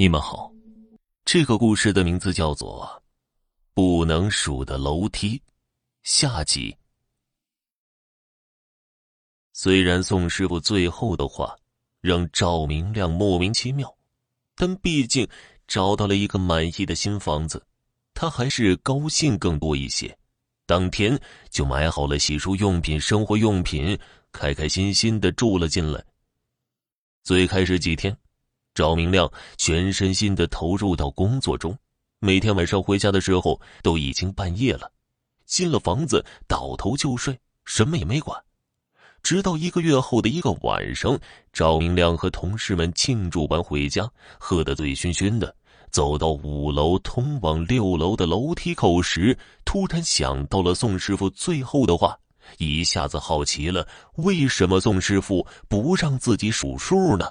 你们好，这个故事的名字叫做《不能数的楼梯》下集。虽然宋师傅最后的话让赵明亮莫名其妙，但毕竟找到了一个满意的新房子，他还是高兴更多一些。当天就买好了洗漱用品、生活用品，开开心心的住了进来。最开始几天。赵明亮全身心的投入到工作中，每天晚上回家的时候都已经半夜了，进了房子倒头就睡，什么也没管。直到一个月后的一个晚上，赵明亮和同事们庆祝完回家，喝得醉醺醺的，走到五楼通往六楼的楼梯口时，突然想到了宋师傅最后的话，一下子好奇了：为什么宋师傅不让自己数数呢？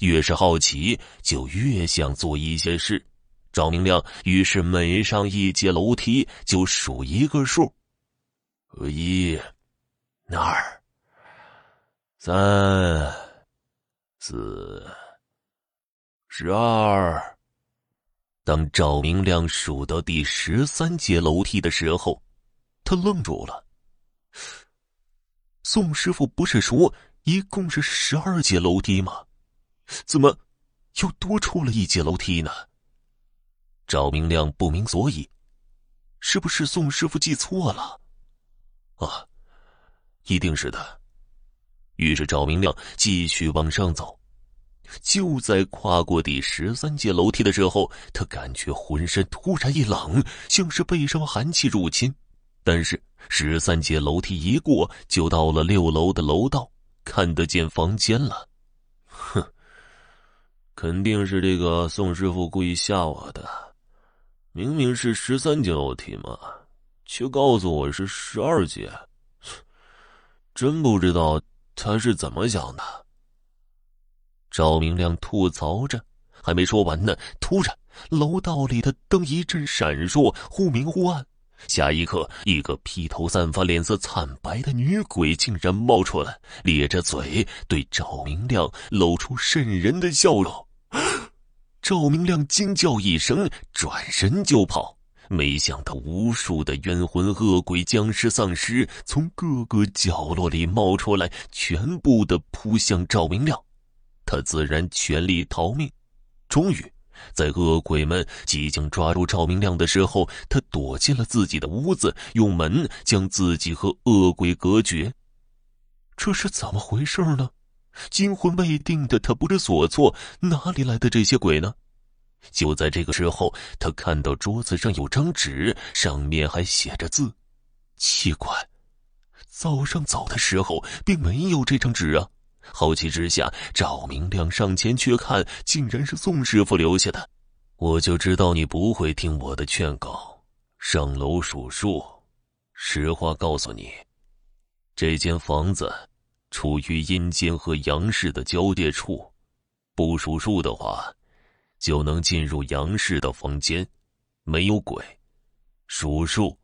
越是好奇，就越想做一些事。赵明亮于是每上一节楼梯就数一个数：一、二、三、四、十二。当赵明亮数到第十三节楼梯的时候，他愣住了。宋师傅不是说一共是十二节楼梯吗？怎么，又多出了一节楼梯呢？赵明亮不明所以，是不是宋师傅记错了？啊，一定是的。于是赵明亮继续往上走，就在跨过第十三节楼梯的时候，他感觉浑身突然一冷，像是被什么寒气入侵。但是十三节楼梯一过，就到了六楼的楼道，看得见房间了。肯定是这个宋师傅故意吓我的，明明是十三级楼梯嘛，却告诉我是十二级，真不知道他是怎么想的。赵明亮吐槽着，还没说完呢，突然楼道里的灯一阵闪烁，忽明忽暗。下一刻，一个披头散发、脸色惨白的女鬼竟然冒出来，咧着嘴对赵明亮露出渗人的笑容。赵明亮惊叫一声，转身就跑。没想到，无数的冤魂、恶鬼、僵尸、丧尸从各个角落里冒出来，全部的扑向赵明亮。他自然全力逃命。终于。在恶鬼们即将抓住赵明亮的时候，他躲进了自己的屋子，用门将自己和恶鬼隔绝。这是怎么回事呢？惊魂未定的他不知所措，哪里来的这些鬼呢？就在这个时候，他看到桌子上有张纸，上面还写着字。奇怪，早上走的时候并没有这张纸啊。好奇之下，赵明亮上前去看，竟然是宋师傅留下的。我就知道你不会听我的劝告，上楼数数。实话告诉你，这间房子处于阴间和阳世的交界处，不数数的话，就能进入阳世的房间，没有鬼；数数，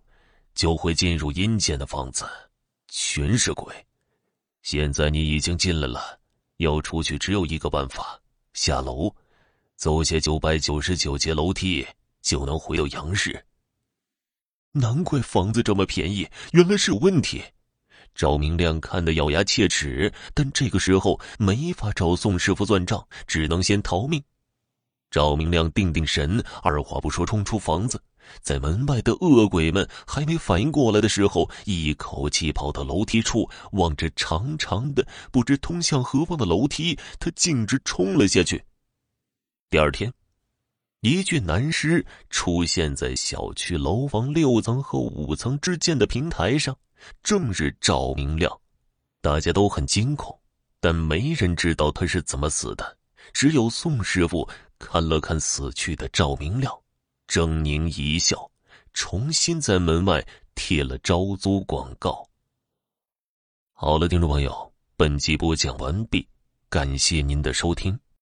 就会进入阴间的房子，全是鬼。现在你已经进来了，要出去只有一个办法：下楼，走些九百九十九节楼梯，就能回到阳世。难怪房子这么便宜，原来是有问题。赵明亮看得咬牙切齿，但这个时候没法找宋师傅算账，只能先逃命。赵明亮定定神，二话不说冲出房子。在门外的恶鬼们还没反应过来的时候，一口气跑到楼梯处，望着长长的、不知通向何方的楼梯，他径直冲了下去。第二天，一具男尸出现在小区楼房六层和五层之间的平台上，正是赵明亮。大家都很惊恐，但没人知道他是怎么死的。只有宋师傅看了看死去的赵明亮。狰狞一笑，重新在门外贴了招租广告。好了，听众朋友，本集播讲完毕，感谢您的收听。